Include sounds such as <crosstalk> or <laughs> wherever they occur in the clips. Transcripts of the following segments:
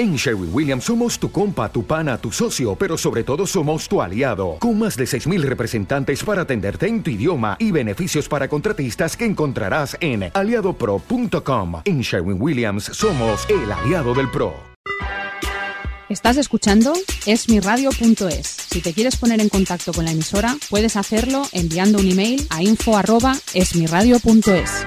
En Sherwin Williams somos tu compa, tu pana, tu socio, pero sobre todo somos tu aliado, con más de 6.000 representantes para atenderte en tu idioma y beneficios para contratistas que encontrarás en aliadopro.com. En Sherwin Williams somos el aliado del PRO. Estás escuchando esmiradio.es. Si te quieres poner en contacto con la emisora, puedes hacerlo enviando un email a info@esmiradio.es.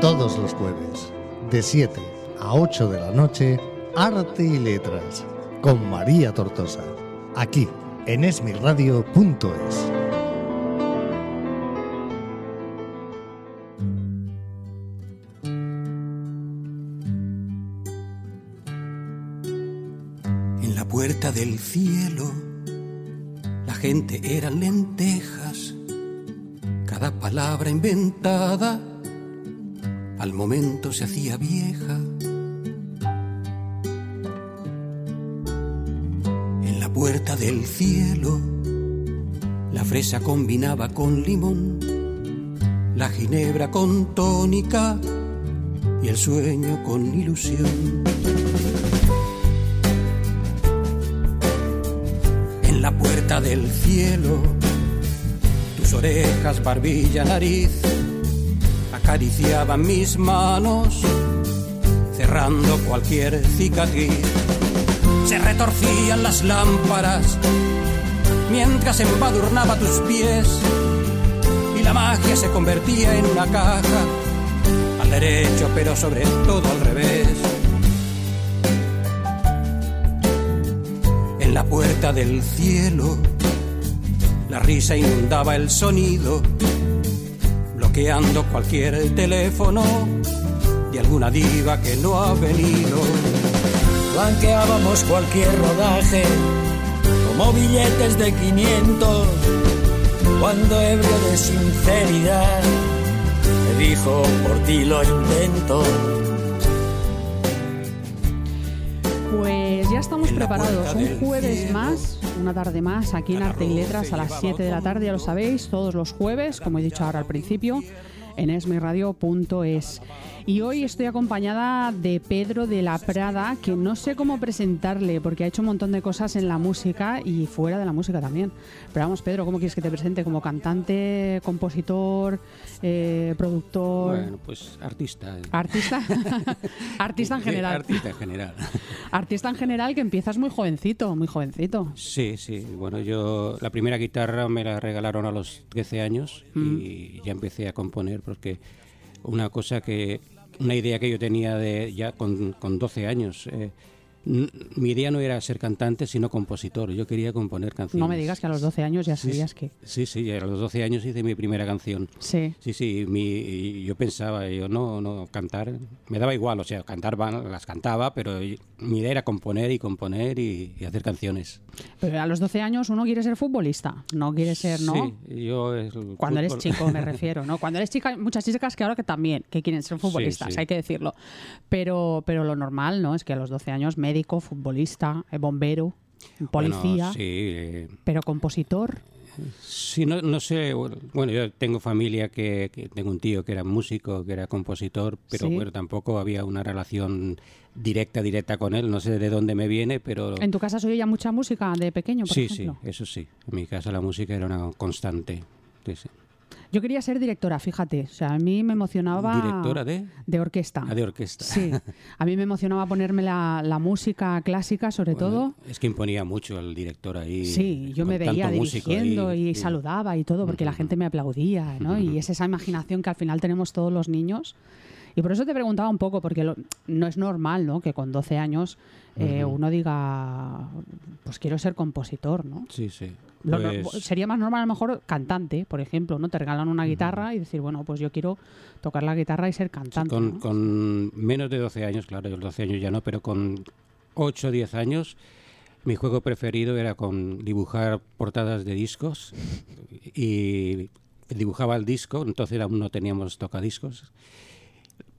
Todos los jueves, de 7 a 8 de la noche, Arte y Letras, con María Tortosa, aquí en esmiradio.es. En la puerta del cielo, la gente eran lentejas, cada palabra inventada al momento se hacía vieja. En la puerta del cielo, la fresa combinaba con limón, la ginebra con tónica y el sueño con ilusión. En la puerta del cielo, tus orejas, barbilla, nariz acariciaban mis manos, cerrando cualquier cicatriz. Se retorcían las lámparas mientras embadurnaba tus pies y la magia se convertía en una caja, al derecho pero sobre todo al revés. En la puerta del cielo, la risa inundaba el sonido bloqueando cualquier teléfono de alguna diva que no ha venido. Blanqueábamos cualquier rodaje como billetes de 500 cuando ebrio de sinceridad me dijo por ti lo intento. Pues ya estamos preparados. Un jueves más, una tarde más, aquí en Arte y Letras a las 7 de la tarde, ya lo sabéis, todos los jueves, como he dicho ahora al principio, en esmiradio.es. Y hoy estoy acompañada de Pedro de la Prada, que no sé cómo presentarle, porque ha hecho un montón de cosas en la música y fuera de la música también. Pero vamos, Pedro, ¿cómo quieres que te presente? ¿Como cantante, compositor, eh, productor? Bueno, pues artista. Artista. <laughs> artista en general. Artista en general. artista en general que empiezas muy jovencito, muy jovencito. Sí, sí. Bueno, yo la primera guitarra me la regalaron a los 13 años Mm. y ya empecé a componer porque una cosa que una idea que yo tenía de ya con, con 12 años eh, mi idea no era ser cantante sino compositor yo quería componer canciones No me digas que a los 12 años ya Sí, sabías que... sí sí a los 12 años hice mi primera canción Sí. Sí, sí, mi, yo pensaba, yo no, no, cantar, me daba igual, o sea, cantar las cantaba, pero mi idea era componer y componer y, y hacer canciones. Pero a los 12 años uno quiere ser futbolista, no quiere ser, ¿no? Sí, yo Cuando eres chico me <laughs> refiero, ¿no? Cuando eres chica, muchas chicas que ahora que también, que quieren ser futbolistas, sí. hay que decirlo. Pero, pero lo normal, ¿no? Es que a los 12 años médico, futbolista, eh, bombero, policía, Bueno, sí, eh, pero compositor. sí, no, no sé, bueno, yo tengo familia que, que tengo un tío que era músico, que era compositor, pero Sí. bueno, tampoco había una relación directa, directa con él, no sé de dónde me viene, pero... ¿En tu casa se oía mucha música de pequeño, por sí, sí, eso sí, en mi casa la música era una constante. Sí, sí. Yo quería ser directora, fíjate. O sea, a mí me emocionaba... ¿Directora de? De orquesta. Ah, de orquesta. Sí. A mí me emocionaba ponerme la, la música clásica, sobre todo. Es que imponía mucho el director ahí. Sí, yo me veía dirigiendo ahí, y saludaba y todo, porque la gente me aplaudía, ¿no? Y es esa imaginación que al final tenemos todos los niños Y por eso te preguntaba un poco, porque lo- no es normal, ¿no? Que con 12 años eh, Ujú. uno diga, pues quiero ser compositor, ¿no? Sí, sí. Pues- sería más normal a lo mejor cantante, por ejemplo, ¿no? Te regalan una guitarra y decir, bueno, pues yo quiero tocar la guitarra y ser Sí, cantante. con, ¿no? con menos de 12 años, claro, los 12 años ya no, pero con 8 o 10 años, mi juego preferido era con dibujar portadas de discos y dibujaba el disco, entonces aún no teníamos tocadiscos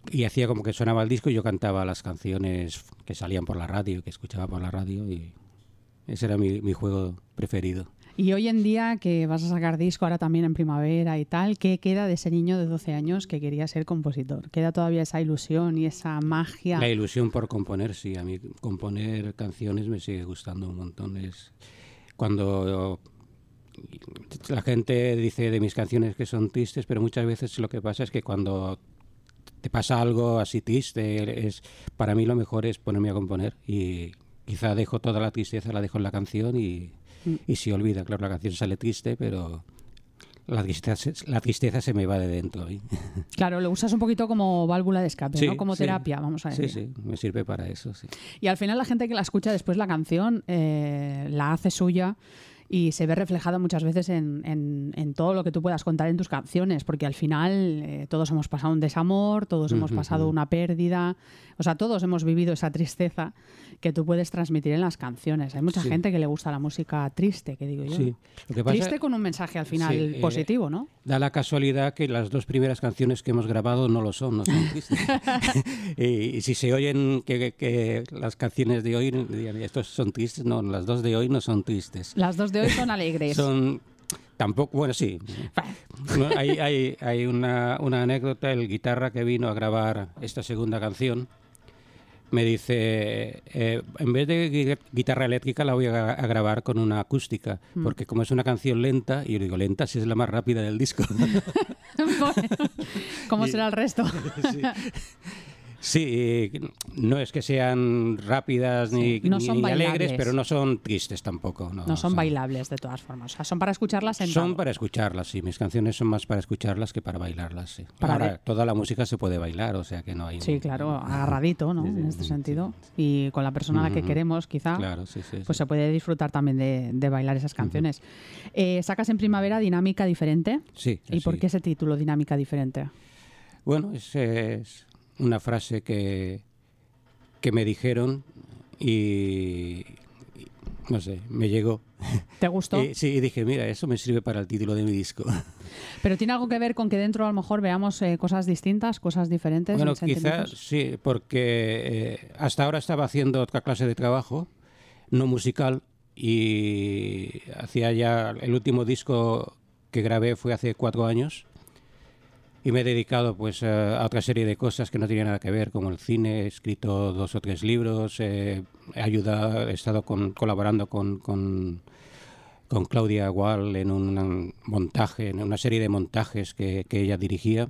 y hacía como que sonaba el disco y yo cantaba las canciones que salían por la radio, que escuchaba por la radio y ese era mi, mi juego preferido. Y hoy en día que vas a sacar disco ahora también en primavera y tal, ¿qué queda de ese niño de 12 años que quería ser compositor? ¿Queda todavía esa ilusión y esa magia? La ilusión por componer, sí. A mí componer canciones me sigue gustando un montón. Es cuando la gente dice de mis canciones que son tristes, pero muchas veces lo que pasa es que cuando te pasa algo así triste, es para mí lo mejor es ponerme a componer y quizá dejo toda la tristeza, la dejo en la canción y, y se olvida. Claro, la canción sale triste, pero la tristeza, la tristeza se me va de dentro. ¿eh? <laughs> Claro, lo usas un poquito como válvula de escape, Sí, ¿no? Como sí. terapia, vamos a Sí, decir. sí, me sirve para eso, sí. Y al final la gente que la escucha después la canción eh, la hace suya y se ve reflejada muchas veces en, en- en todo lo que tú puedas contar en tus canciones, porque al final eh, todos hemos pasado un desamor, todos hemos Ujú, pasado ujú. una pérdida, o sea, todos hemos vivido esa tristeza que tú puedes transmitir en las canciones. Hay mucha Sí. gente que le gusta la música triste, que digo yo. Sí. Lo que pasa- Triste con un mensaje al final Sí, eh, positivo, ¿no? Da la casualidad que las dos primeras canciones que hemos grabado no lo son, no son tristes. <laughs> <laughs> y, y si se oyen que, que- que las canciones de hoy, estos son tristes, no, las dos de hoy no son tristes. Las dos de hoy son alegres. Son tampoco, bueno, sí. No, hay hay, hay una, una anécdota, el guitarra que vino a grabar esta segunda canción me dice, eh, en vez de gui- guitarra eléctrica la voy a, a grabar con una acústica, Mm. porque como es una canción lenta, y yo digo, lenta si es la más rápida del disco. <laughs> ¿Cómo <laughs> será el resto? <laughs> Sí. Sí, eh, no es que sean rápidas ni, Sí, no ni- son ni alegres, pero no son tristes tampoco. No, No son o sea, bailables de todas formas. O sea, son para escucharlas sentado. Son para escucharlas, sí. Mis canciones son más para escucharlas que para bailarlas, sí. Para Ahora, toda la música se puede bailar, o sea que no hay... Sí, claro, agarradito, ¿no? <laughs> Sí, en este sentido. Y con la persona a la que queremos, quizá, Claro, sí, sí. pues se puede disfrutar también de, de bailar esas canciones. Eh, sacas en primavera Dinámica Diferente. Sí, ¿Y por qué ese título, Dinámica Diferente? Bueno, es, es una frase que, que me dijeron y, y, no sé, me llegó. ¿Te gustó? <laughs> Y, sí, y dije, mira, eso me sirve para el título de mi disco. <laughs> Pero tiene algo que ver con que dentro a lo mejor veamos eh, cosas distintas, cosas diferentes. Bueno, en quizás sí, porque eh, hasta ahora estaba haciendo otra clase de trabajo, no musical, y hacía ya el último disco que grabé fue hace cuatro años. Y me he dedicado pues a a otra serie de cosas que no tenían nada que ver, como el cine, he escrito dos o tres libros, eh, he ayudado, he estado con- colaborando con, con, Claudia Gual en un montaje, en una serie de montajes que, que ella dirigía.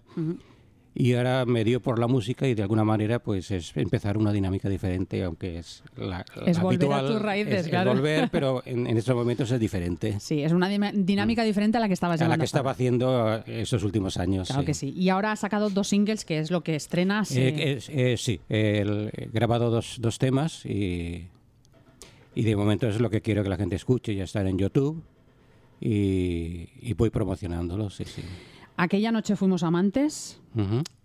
Y ahora me dio por la música y de alguna manera pues es empezar una dinámica diferente, aunque es la, Es la volver a tus raíces, es- es claro. volver, pero <laughs> en, en estos momentos es diferente Sí, es una dinámica diferente a la que estabas a la llevando que estaba haciendo eh, estos últimos años. Claro que sí. Y ahora has sacado dos singles, que es lo que estrenas. Eh, eh, es- eh, sí, he grabado dos, dos temas y, y de momento es lo que quiero que la gente escuche. Ya están en YouTube y, y voy promocionándolos. Sí, sí. Aquella noche fuimos amantes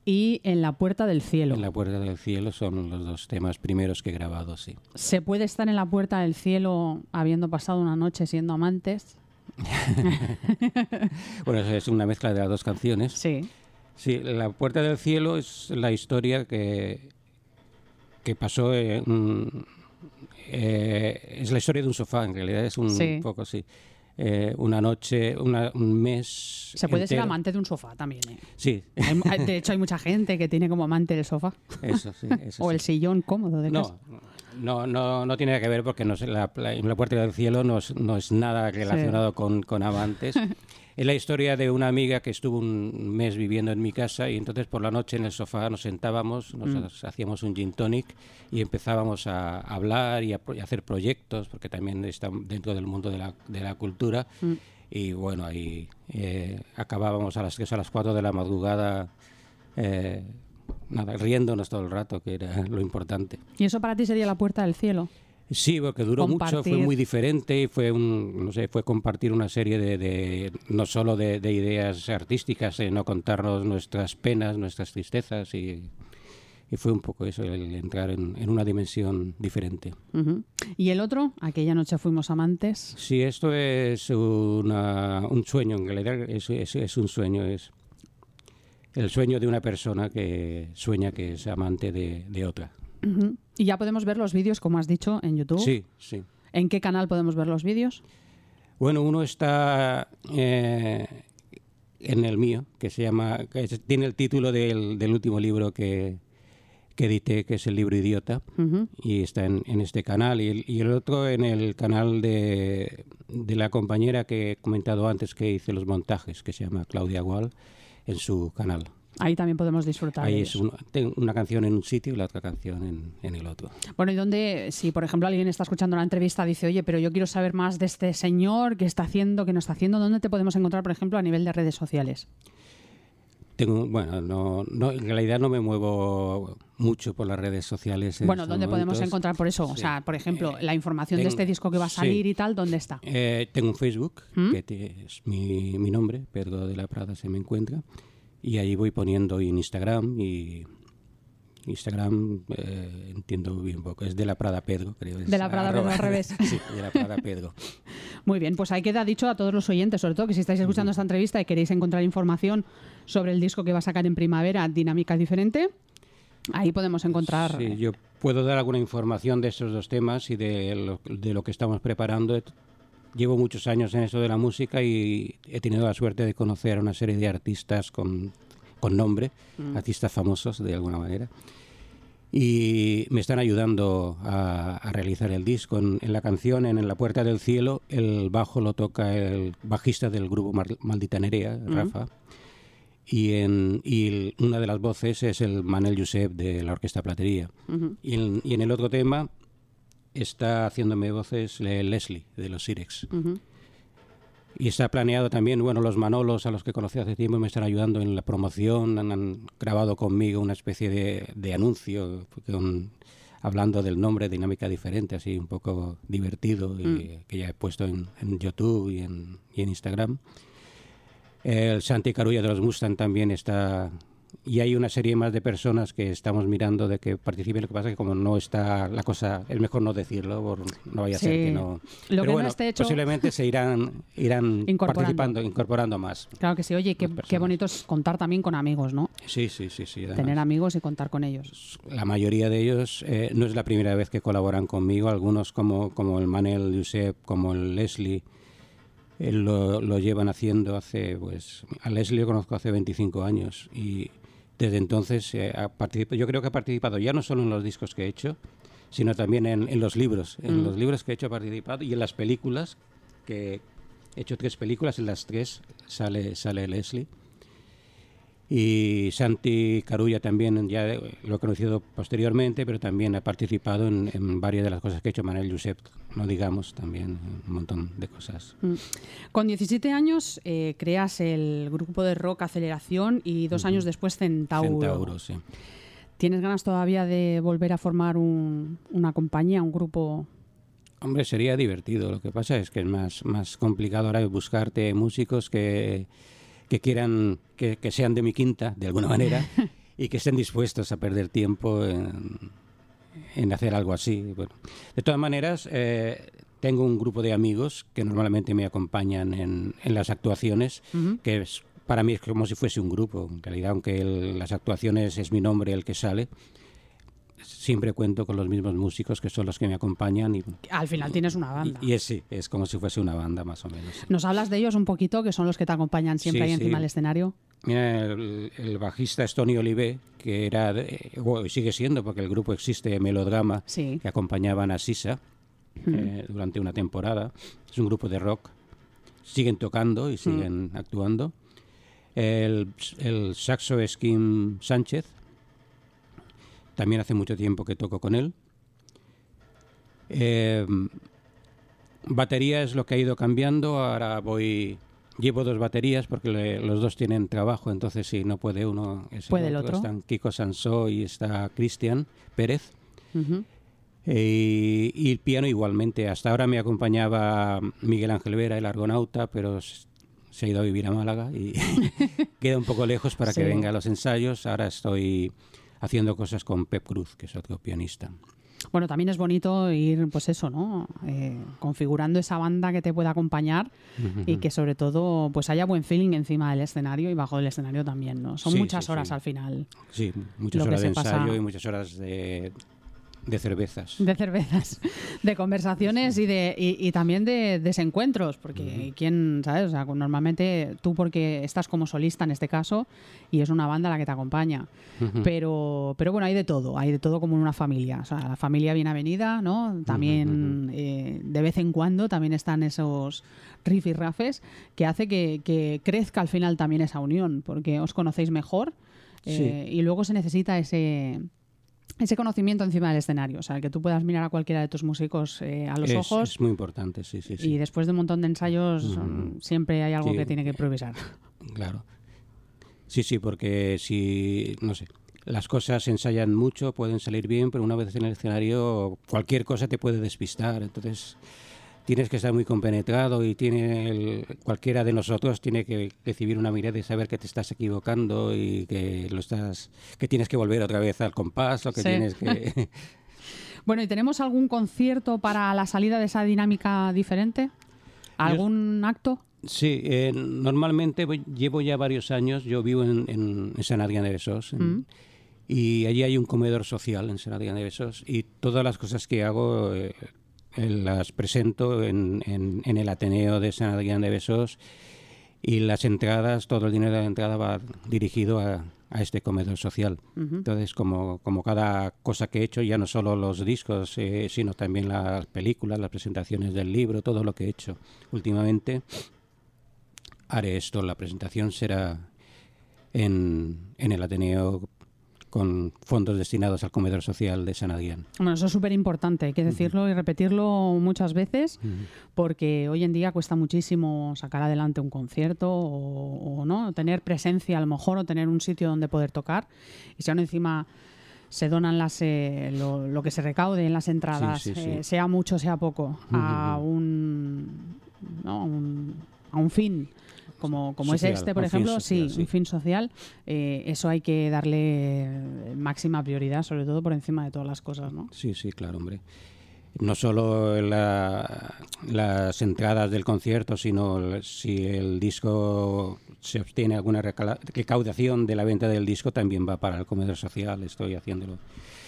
y En la puerta del cielo. En la puerta del cielo son los dos temas primeros que he grabado, sí. ¿Se puede estar en la puerta del cielo habiendo pasado una noche siendo amantes? <laughs> Bueno, es- es una mezcla de las dos canciones. Sí. Sí, La Puerta del Cielo es la historia que, que pasó en... eh, es la historia de un sofá, en realidad es un Sí. poco así. Eh, una noche, una- un mes... Se puede ser amante de un sofá también. ¿eh? Sí, Hay- de <laughs> hecho, hay mucha gente que tiene como amante el sofá. eso sí. <laughs> Eso O sí. el sillón cómodo de casa. No, no, no, no tiene que ver porque no la, la, la Puerta del Cielo no es, no es nada relacionado con, con amantes. <laughs> Es la historia de una amiga que estuvo un mes viviendo en mi casa y entonces por la noche en el sofá nos sentábamos, nos hacíamos un gin tonic y empezábamos a hablar y a, pro- y a hacer proyectos porque también está dentro del mundo de la, de la cultura. Y bueno, ahí eh, acabábamos a las 3 a las 4 de la madrugada eh, nada, riéndonos todo el rato, que era lo importante. ¿Y eso para ti sería la puerta del cielo? Sí, porque duró mucho, fue muy diferente y fue un, no sé, fue compartir una serie de, de no solo de, de, ideas artísticas, sino contarnos nuestras penas, nuestras tristezas y, y fue un poco eso, el entrar en, en una dimensión diferente. Uh -huh. ¿Y el otro? Aquella noche fuimos amantes. Sí, esto es una, un sueño, en realidad es, es, es un sueño, es el sueño de una persona que sueña que es amante de, de otra. Uh -huh. Y ya podemos ver los vídeos, como has dicho, en YouTube. Sí, sí. ¿En qué canal podemos ver los vídeos? Bueno, uno está eh, en el mío, que se llama, que tiene el título del, del último libro que, que, edité, que es el libro Idiota, uh -huh. y está en, en este canal. Y el, y el, otro en el canal de, de la compañera que he comentado antes que hice los montajes, que se llama Claudia Gual, en su canal. Ahí también podemos disfrutar. Ahí es un, una canción en un sitio y la otra canción en, en, el otro. Bueno, y donde, si por ejemplo alguien está escuchando la entrevista, dice, oye, pero yo quiero saber más de este señor, qué está haciendo, qué no está haciendo, ¿dónde te podemos encontrar, por ejemplo, a nivel de redes sociales? Tengo, bueno, no, no, en realidad no me muevo mucho por las redes sociales. bueno, ¿dónde podemos encontrar por eso? Sí. O sea, por ejemplo, la información tengo, de este disco que va a salir sí. y tal, ¿dónde está? Eh, tengo un Facebook, ¿Mm? que es mi, mi nombre, Pedro de la Prada se me encuentra y ahí voy poniendo en Instagram y Instagram eh, entiendo bien poco, es de la Prada Pedro, creo. de la Prada Pedro al revés. <laughs> sí, de la Prada Pedro. Muy bien, pues ahí queda dicho a todos los oyentes, sobre todo que si estáis escuchando esta entrevista y queréis encontrar información sobre el disco que va a sacar en primavera, Dinámica Diferente, ahí podemos encontrar... Sí, yo puedo dar alguna información de estos dos temas y de lo, de lo que estamos preparando. Llevo muchos años en eso de la música y he tenido la suerte de conocer a una serie de artistas con, con nombre, mm. artistas famosos de alguna manera. Y me están ayudando a, a realizar el disco. En, en, la canción, en, en, La Puerta del Cielo, el bajo lo toca el bajista del grupo Maldita Nerea, mm. Rafa. Y, en, y el, una de las voces es el Manel Josep de la Orquesta Platería. Y, en, y en el otro tema está haciéndome voces Leslie de los Sirex. Uh -huh. Y está planeado también, bueno, los Manolos a los que conocí hace tiempo me están ayudando en la promoción, han, han grabado conmigo una especie de, de anuncio con, hablando del nombre, dinámica diferente, así un poco divertido, mm. y, que ya he puesto en, en YouTube y en, y en Instagram. El Santi Carulla de los Mustang también está y hay una serie más de personas que estamos mirando de que participen. Lo que pasa es que como no está la cosa, es mejor no decirlo, por, no vaya a sí. ser que no. Lo Pero que bueno, no esté hecho... posiblemente se irán, irán <laughs> incorporando. participando, incorporando más. Claro que sí. Oye, qué, qué, bonito es contar también con amigos, ¿no? Sí, sí, sí. sí además. Tener amigos y contar con ellos. La mayoría de ellos eh, no es la primera vez que colaboran conmigo. Algunos como, como el Manel Josep, como el Leslie. Eh, lo, lo, llevan haciendo hace, pues, a Leslie lo conozco hace 25 años y desde entonces eh, ha yo creo que ha participado ya no solo en los discos que he hecho, sino también en, en los libros. En mm. los libros que he hecho ha participado y en las películas, que he hecho tres películas, en las tres sale, sale Leslie. Y Santi Carulla también, ya lo he conocido posteriormente, pero también ha participado en, en, varias de las cosas que ha hecho Manuel Josep, no digamos, también un montón de cosas. Mm. Con 17 años eh, creas el grupo de rock Aceleración y dos años después Centauro. Centauro, sí. ¿Tienes ganas todavía de volver a formar un, una compañía, un grupo Hombre, sería divertido. Lo que pasa es que es más, más complicado ahora buscarte músicos que que quieran que, que, sean de mi quinta, de alguna manera, <laughs> y que estén dispuestos a perder tiempo en, en hacer algo así. Bueno, de todas maneras, eh, tengo un grupo de amigos que normalmente me acompañan en, en las actuaciones, uh -huh. que es, para mí es como si fuese un grupo. En realidad, aunque el, las actuaciones es mi nombre el que sale, siempre cuento con los mismos músicos que son los que me acompañan. Y, Al final tienes una banda. Y, y es, sí, es como si fuese una banda más o menos. ¿Nos hablas de ellos un poquito, que son los que te acompañan siempre sí, ahí encima del escenario? Mira, el, el, bajista es Tony Olivé, que era, bueno, sigue siendo, porque el grupo existe, Melodrama, que acompañaban a Sisa mm. eh, durante una temporada. Es un grupo de rock. Siguen tocando y siguen mm. actuando. El, el saxo es Kim Sánchez, también hace mucho tiempo que toco con él. Eh, batería es lo que ha ido cambiando. Ahora voy llevo dos baterías porque le- los dos tienen trabajo, entonces si no puede uno, es Puede el otro. Están Kiko Sansó y está Cristian Pérez. Eh, y el piano igualmente. Hasta ahora me acompañaba Miguel Ángel Vera, el argonauta, pero se ha ido a vivir a Málaga y <laughs> queda un poco lejos para Sí. que venga a los ensayos. Ahora estoy haciendo cosas con Pep Cruz, que es otro pianista. Bueno, también es bonito ir, pues eso, ¿no? Eh, configurando esa banda que te pueda acompañar y que sobre todo pues haya buen feeling encima del escenario y bajo del escenario también, ¿no? Son Sí, muchas sí, horas sí. al final Sí, muchas horas de pasa- ensayo y muchas horas de, de cervezas. de cervezas, de conversaciones y de y, y también de desencuentros, porque quién, ¿sabes? O sea, normalmente tú porque estás como solista en este caso y es una banda la que te acompaña. Pero pero bueno, hay de todo, hay de todo como en una familia, o sea, la familia bien avenida, ¿no? También eh, de vez en cuando también están esos riff y rafes que hace que, que crezca al final también esa unión, porque os conocéis mejor eh, y luego se necesita ese ese conocimiento encima del escenario, o sea, que tú puedas mirar a cualquiera de tus músicos eh, a los es, ojos es muy importante, sí, sí, sí. y después de un montón de ensayos mm, siempre hay algo Sí. que tiene que improvisar. <laughs> Claro. Sí, sí, porque si, no sé, las cosas se ensayan mucho, pueden salir bien, pero una vez en el escenario cualquier cosa te puede despistar. Entonces tienes que estar muy compenetrado y tiene el- cualquiera de nosotros tiene que recibir una mirada y saber que te estás equivocando y que lo estás que tienes que volver otra vez al compás o que Sí. tienes que <laughs> Bueno, ¿y tenemos algún concierto para la salida de esa dinámica diferente? ¿Algún acto? Sí, eh, normalmente voy- llevo ya varios años, yo vivo en, en- en San Adrián de Besós en- y allí hay un comedor social en San Adrián de Besós y todas las cosas que hago eh, las presento en, en- en el Ateneo de San Adrián de Besós y las entradas, todo el dinero de la entrada va dirigido a, a este comedor social. Entonces, como, como cada cosa que he hecho, ya no solo los discos, eh, sino también las películas, las presentaciones del libro, todo lo que he hecho últimamente, haré esto. La presentación será en, en el Ateneo con fondos destinados al comedor social de San Adrián. Bueno, eso es súper importante, hay que decirlo y repetirlo muchas veces, porque hoy en día cuesta muchísimo sacar adelante un concierto o, o no tener presencia a lo mejor o tener un sitio donde poder tocar. Y si aún encima se donan las, eh, lo, lo que se recaude en las entradas, Sí, sí, sí. eh, sea mucho, sea poco, a un, ¿no? un, a un fin. Como, como Social, es este, por ejemplo, social, sí, sí. un fin social, eh, eso hay que darle eh, máxima prioridad, sobre todo por encima de todas las cosas, ¿no? Sí, sí, claro, hombre. No solo la- las entradas del concierto, sino el- si el disco se obtiene alguna recaudación de la venta del disco, también va para el comedor social. Estoy haciéndolo.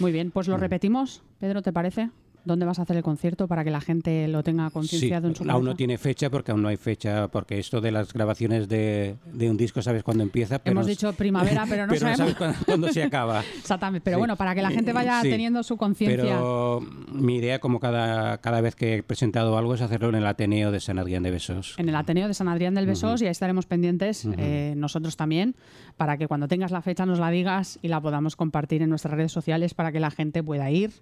Muy bien, pues lo Mm. repetimos, Pedro, ¿te parece? ¿Dónde vas a hacer el concierto para que la gente lo tenga Sí, concienciado en su aún no cabeza? tiene fecha porque aún no hay fecha, porque esto de las grabaciones de, de un disco sabes cuándo empieza. Pero Hemos no- dicho primavera, <laughs> pero no sabemos sabes cuándo, se acaba. <laughs> exactamente. Pero Sí. bueno, para que la gente vaya Sí. teniendo su conciencia. Pero mi idea, como cada, cada vez que he presentado algo, es hacerlo en el Ateneo de San Adrián de Besos. En el Ateneo de San Adrián del Besós y ahí estaremos pendientes eh, nosotros también para que cuando tengas la fecha nos la digas y la podamos compartir en nuestras redes sociales para que la gente pueda ir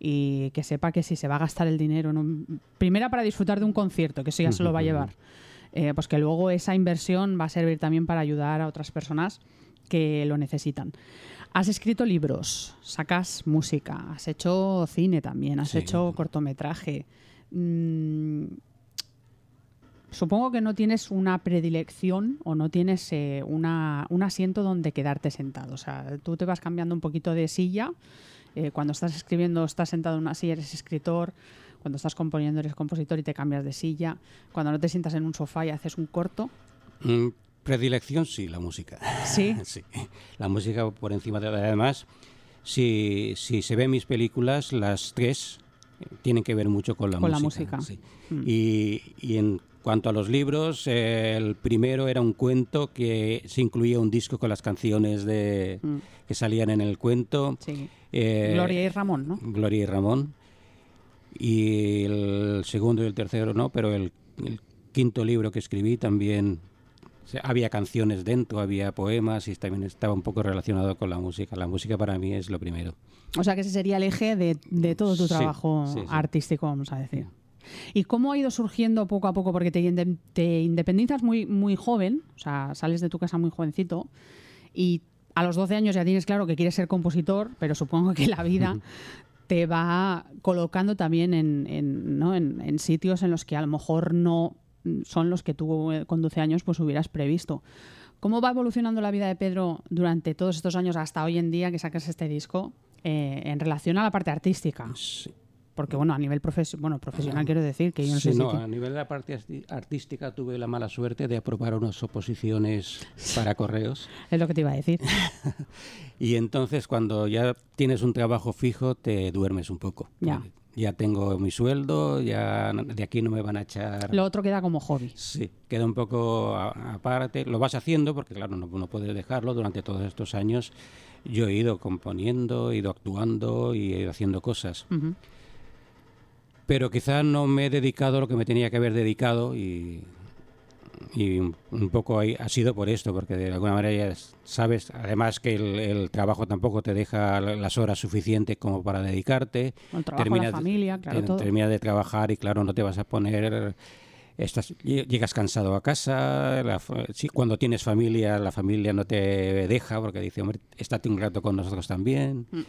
y que sepa que si se va a gastar el dinero en un... Primera para disfrutar de un concierto, que eso ya se lo va a llevar. Eh, pues que luego esa inversión va a servir también para ayudar a otras personas que lo necesitan. Has escrito libros, sacas música, has hecho cine también, has Sí. hecho cortometraje. Mm, Supongo que no tienes una predilección o no tienes eh, una, un asiento donde quedarte sentado. O sea, tú te vas cambiando un poquito de silla. Eh, cuando estás escribiendo, estás sentado en una silla, eres escritor. Cuando estás componiendo, eres compositor y te cambias de silla. Cuando no te sientas en un sofá y haces un corto. Mm, Predilección, sí, la música. Sí. <laughs> Sí, la música por encima de Además, si, si se ven mis películas, las tres tienen que ver mucho con la Con la música. música. sí. Mm. Y, y en cuanto a los libros, eh, el primero era un cuento que se incluía un disco con las canciones de, Mm. que salían en el cuento. Sí. Eh, Gloria y Ramón, ¿no? Gloria y Ramón. Y el segundo y el tercero no, pero el, el quinto libro que escribí también o sea, había canciones dentro, había poemas y también estaba un poco relacionado con la música. La música para mí es lo primero. O sea que ese sería el eje de, de todo tu Sí, trabajo sí, artístico, vamos a decir. ¿Y cómo ha ido surgiendo poco a poco? Porque te, te independizas muy, muy joven, o sea, sales de tu casa muy jovencito y a los 12 años ya tienes claro que quieres ser compositor, pero supongo que la vida <laughs> te va colocando también en, en, ¿no? en, en sitios en los que a lo mejor no son los que tú eh, con 12 años pues hubieras previsto. ¿Cómo va evolucionando la vida de Pedro durante todos estos años hasta hoy en día que sacas este disco eh, en relación a la parte artística? Sí. Porque bueno, a nivel bueno, profesional quiero decir que yo no sé no, si a nivel de la parte artística tuve la mala suerte de aprobar unas oposiciones <laughs> para correos. es lo que te iba a decir. <laughs> y entonces cuando ya tienes un trabajo fijo te duermes un poco. Ya ya tengo mi sueldo, ya de aquí no me van a echar. Lo otro queda como hobby. Sí, queda un poco aparte. Lo vas haciendo porque, claro, no, no puedes dejarlo. Durante todos estos años yo he ido componiendo, he ido actuando y he ido haciendo cosas. Pero quizás no me he dedicado a lo que me tenía que haber dedicado y y un poco ha sido por esto, porque de alguna manera ya sabes, además que el, trabajo tampoco te deja las horas suficientes como para dedicarte. El trabajo, la familia, claro, todo. Terminas de trabajar y claro, no te vas a poner... Estás, llegas cansado a casa, cuando tienes familia, la familia no te deja porque dice, hombre, estate un rato con nosotros también. Mm.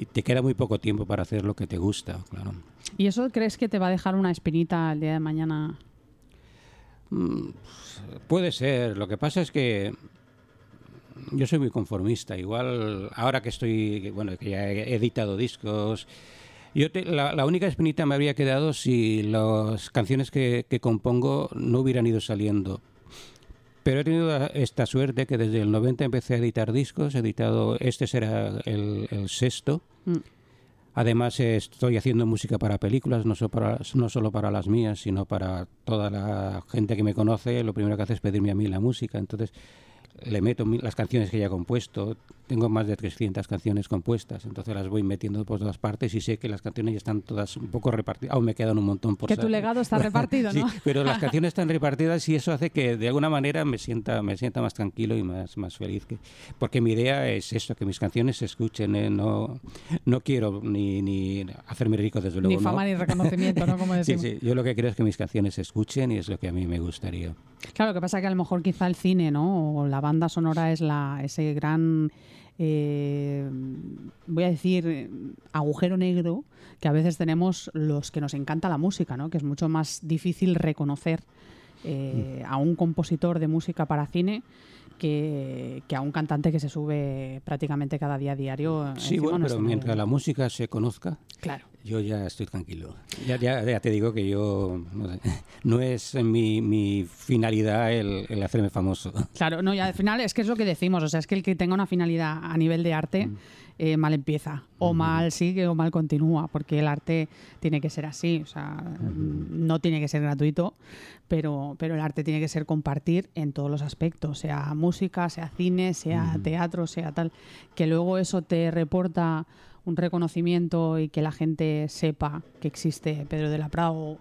Y te queda muy poco tiempo para hacer lo que te gusta, claro. ¿Y eso crees que te va a dejar una espinita el día de mañana Mm, puede ser. Lo que pasa es que yo soy muy conformista. Igual ahora que estoy, bueno, que ya he editado discos, yo la, única espinita me habría quedado si las canciones que, compongo no hubieran ido saliendo. Pero he tenido esta suerte que desde el 90 empecé a editar discos, he editado, este será el, sexto. Mm. Además estoy haciendo música para películas, no solo para, no solo para las mías, sino para toda la gente que me conoce. Lo primero que hace es pedirme a mí la música. Entonces le meto las canciones que ya he compuesto. Tengo más de 300 canciones compuestas, entonces las voy metiendo por todas partes y sé que las canciones ya están todas un poco repartidas. Aún me quedan un montón por Que tu legado está repartido, <laughs> ¿no? sí, pero las canciones están repartidas y eso hace que de alguna manera me sienta, me sienta más tranquilo y más, más feliz. Que, porque mi idea es eso, que mis canciones se escuchen. ¿eh? No, no quiero ni, ni hacerme rico, desde luego. Ni fama ni reconocimiento, ¿no? Como <laughs> sí, sí, yo lo que quiero es que mis canciones se escuchen y es lo que a mí me gustaría. Claro, lo que pasa es que a lo mejor quizá el cine, ¿no? O la banda sonora es la, ese gran, eh, voy a decir, agujero negro que a veces tenemos los que nos encanta la música, ¿no? Que es mucho más difícil reconocer eh, a un compositor de música para cine que, a un cantante que se sube prácticamente cada día a diario. Sí, bueno, pero mientras la música se conozca, claro. yo ya estoy tranquilo. Ya, ya, te digo que yo no, <laughs> es mi, mi finalidad el, hacerme famoso. Claro, no, y al final es que es lo que decimos, o sea, es que el que tenga una finalidad a nivel de arte... Mm. Eh, mal empieza, o mal sigue o mal continúa, porque el arte tiene que ser así, o sea, no tiene que ser gratuito, pero, pero el arte tiene que ser compartir en todos los aspectos, sea música, sea cine, sea teatro, sea tal, que luego eso te reporta un reconocimiento y que la gente sepa que existe Pedro de la Prado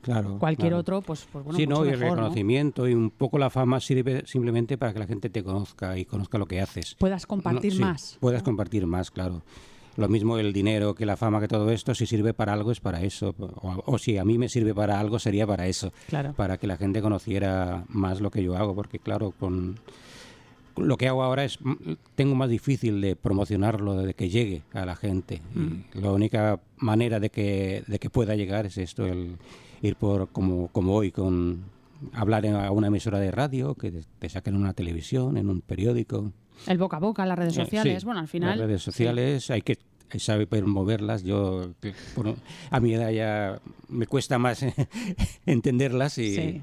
Claro, cualquier otro, pues, pues bueno, sí, no, y reconocimiento y un poco la fama sirve simplemente para que la gente te conozca y conozca lo que haces. Puedas compartir más. Puedas compartir más, claro. Lo mismo el dinero que la fama que todo esto, si sirve para algo es para eso. O, si a mí me sirve para algo sería para eso. Claro. Para que la gente conociera más lo que yo hago, porque claro, con lo que hago ahora es tengo más difícil de promocionarlo de que llegue a la gente y mm. la única manera de que de que pueda llegar es esto el ir por como, como hoy con hablar a una emisora de radio, que te saquen en una televisión, en un periódico. El boca a boca, las redes eh, sociales, bueno, al final... Las redes sociales hay que saber moverlas. Yo, a mi edad ya me cuesta más <laughs> entenderlas y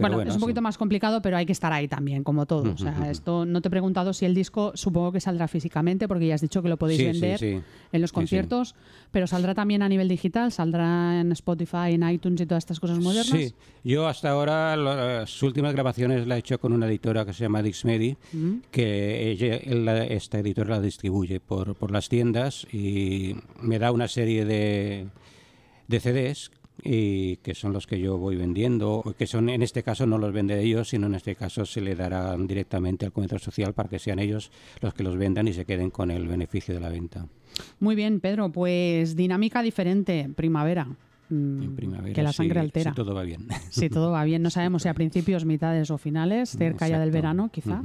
bueno, es un poquito más complicado, pero hay que estar ahí también, como todo. O sea, esto no te he preguntado si el disco supongo que saldrá físicamente, porque ya has dicho que lo podéis vender en los conciertos, pero saldrá también a nivel digital, saldrá en Spotify, en iTunes y todas estas cosas modernas. Sí, yo hasta ahora las últimas grabaciones la he hecho con una editora que se llama Dixmedi, que ella, esta editora la distribuye por, por las tiendas y me da una serie de de CDs y que son los que yo voy vendiendo, que son en este caso no los vende ellos, sino en este caso se le darán directamente al comedor social para que sean ellos los que los vendan y se queden con el beneficio de la venta. Muy bien, Pedro, pues dinámica diferente, primavera. mm, En primavera. que la sí, sangre altera. sí, todo va bien. Si todo va bien, no <laughs> sabemos si a principios, mitades o finales, cerca ya del verano, quizá.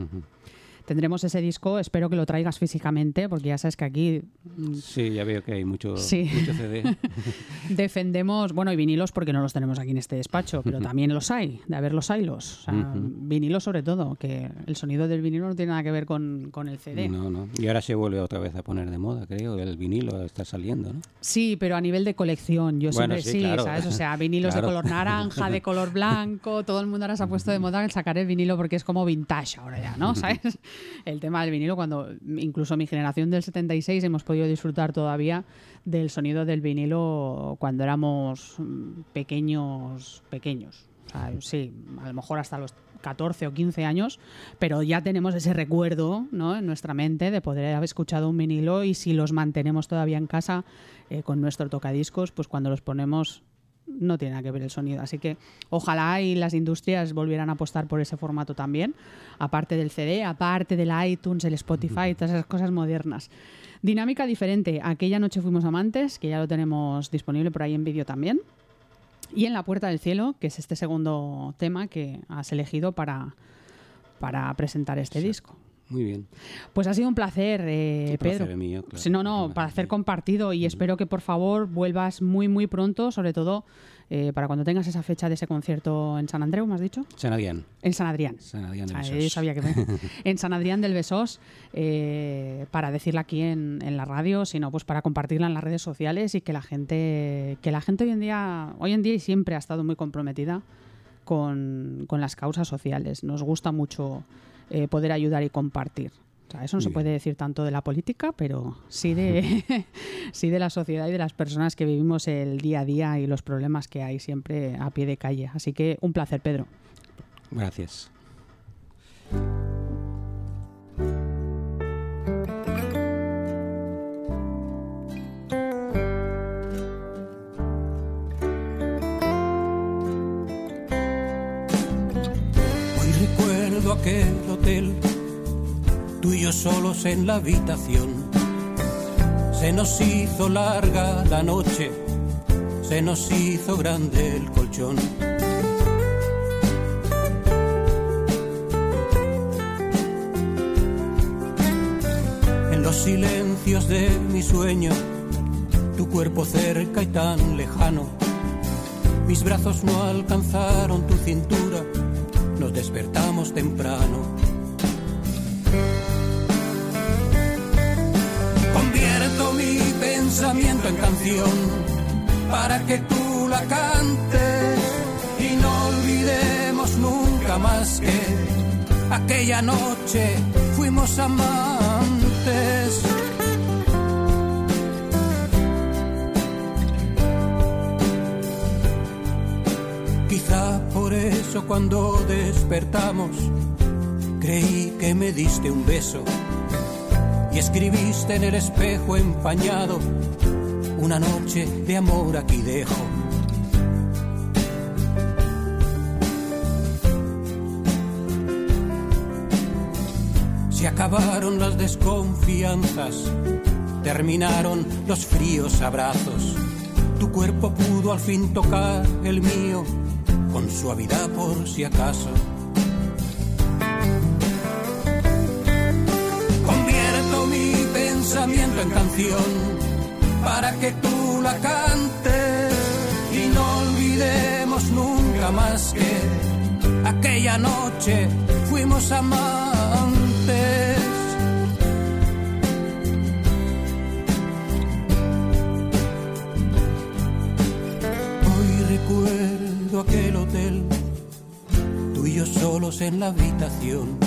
Tendremos ese disco, espero que lo traigas físicamente, porque ya sabes que aquí mm, Sí, ya veo que hay mucho, Sí. mucho CD. <laughs> defendemos, bueno, y vinilos porque no los tenemos aquí en este despacho, pero también los hay, de haber los haylos. O sea. Vinilos sobre todo, que el sonido del vinilo no tiene nada que ver con, con el CD. No, no. Y ahora se vuelve otra vez a poner de moda, creo. El vinilo está saliendo, ¿no? Sí, pero a nivel de colección, yo Bueno, siempre sí, sí, claro. ¿sabes? O sea, vinilos Claro. de color naranja, de color blanco, todo el mundo ahora se ha puesto de moda el sacar el vinilo porque es como vintage ahora ya, ¿no? ¿Sabes? El tema del vinilo, cuando incluso mi generación del 76 hemos podido disfrutar todavía del sonido del vinilo cuando éramos mm, pequeños, pequeños. O sea, sí, a lo mejor hasta los 14 o 15 años, pero ya tenemos ese recuerdo ¿no? en nuestra mente de poder haber escuchado un vinilo y si los mantenemos todavía en casa eh, con nuestro tocadiscos, pues cuando los ponemos no tiene nada que ver el sonido. Así que ojalá y las industrias volvieran a apostar por ese formato también, aparte del CD, aparte del iTunes, el Spotify, todas esas cosas modernas. Dinámica diferente. Aquella noche fuimos amantes, que ya lo tenemos disponible por ahí en vídeo también. Y en La Puerta del Cielo, que es este segundo tema que has elegido para, para presentar este disco. Muy bien. Pues ha sido un placer, eh, Un placer Pedro. mío, claro. Sí, no, no, para hacer compartido y espero que por favor vuelvas muy, muy pronto, sobre todo eh, para cuando tengas esa fecha de ese concierto en San Andreu, ¿me has dicho? San Adrián. En San Adrián. San Adrián de Ah, Besós. yo sabía que me- <laughs> en San Adrián del Besós eh, para decirla aquí en, en la radio, sino pues para compartirla en las redes sociales y que la gente que la gente hoy en día hoy en día y siempre ha estado muy comprometida con, con las causas sociales. Nos gusta mucho eh, poder ayudar y compartir. O sea, eso no Muy se bien. puede decir tanto de la política, pero sí de, <laughs> <laughs> sí de la sociedad y de las personas que vivimos el día a día y los problemas que hay siempre a pie de calle. Así que un placer, Pedro. Gracias. Hoy recuerdo aquel tú y yo solos en la habitación. Se nos hizo larga la noche, se nos hizo grande el colchón. En los silencios de mi sueño, tu cuerpo cerca y tan lejano. Mis brazos no alcanzaron tu cintura, nos despertamos temprano. En canción para que tú la cantes y no olvidemos nunca más que aquella noche fuimos amantes. Quizá por eso cuando despertamos creí que me diste un beso y escribiste en el espejo empañado una noche de amor aquí dejo. Se acabaron las desconfianzas, terminaron los fríos abrazos. Tu cuerpo pudo al fin tocar el mío con suavidad por si acaso. Convierto mi pensamiento en canción para que tú la cantes y no olvidemos nunca más que aquella noche fuimos amantes. Hoy recuerdo aquel hotel, tú y yo solos en la habitación.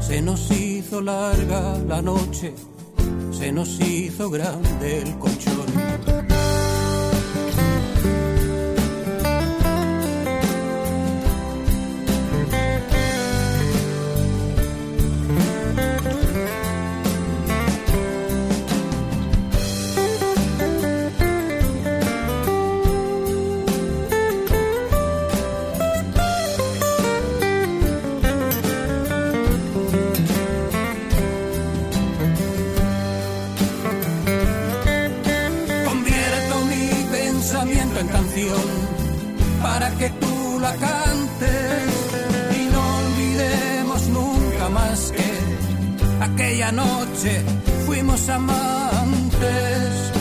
Se nos hizo larga la noche, se nos hizo grande el colchón. Para que tú la cantes y no olvidemos nunca más que aquella noche fuimos amantes.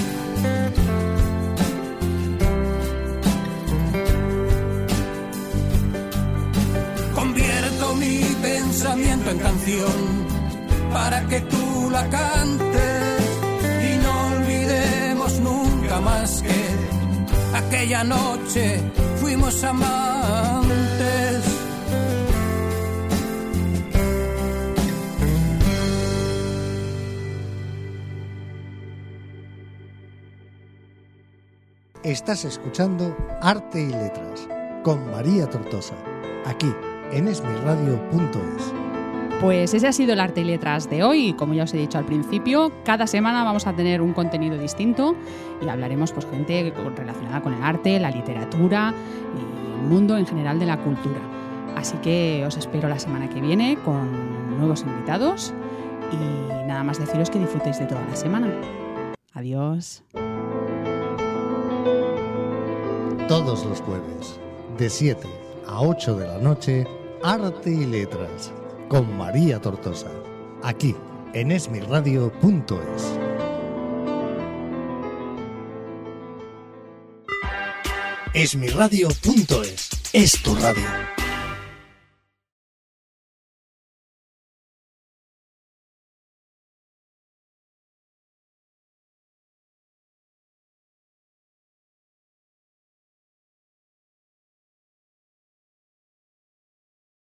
Convierto mi pensamiento en canción para que tú la cantes aquella noche fuimos amantes. Estás escuchando Arte y Letras con María Tortosa, aquí en esmirradio.es. Pues ese ha sido el arte y letras de hoy. Como ya os he dicho al principio, cada semana vamos a tener un contenido distinto y hablaremos pues gente relacionada con el arte, la literatura y el mundo en general de la cultura. Así que os espero la semana que viene con nuevos invitados y nada más deciros que disfrutéis de toda la semana. Adiós. Todos los jueves, de 7 a 8 de la noche, Arte y Letras con María Tortosa, aquí en esmirradio.es. Esmirradio.es es tu radio.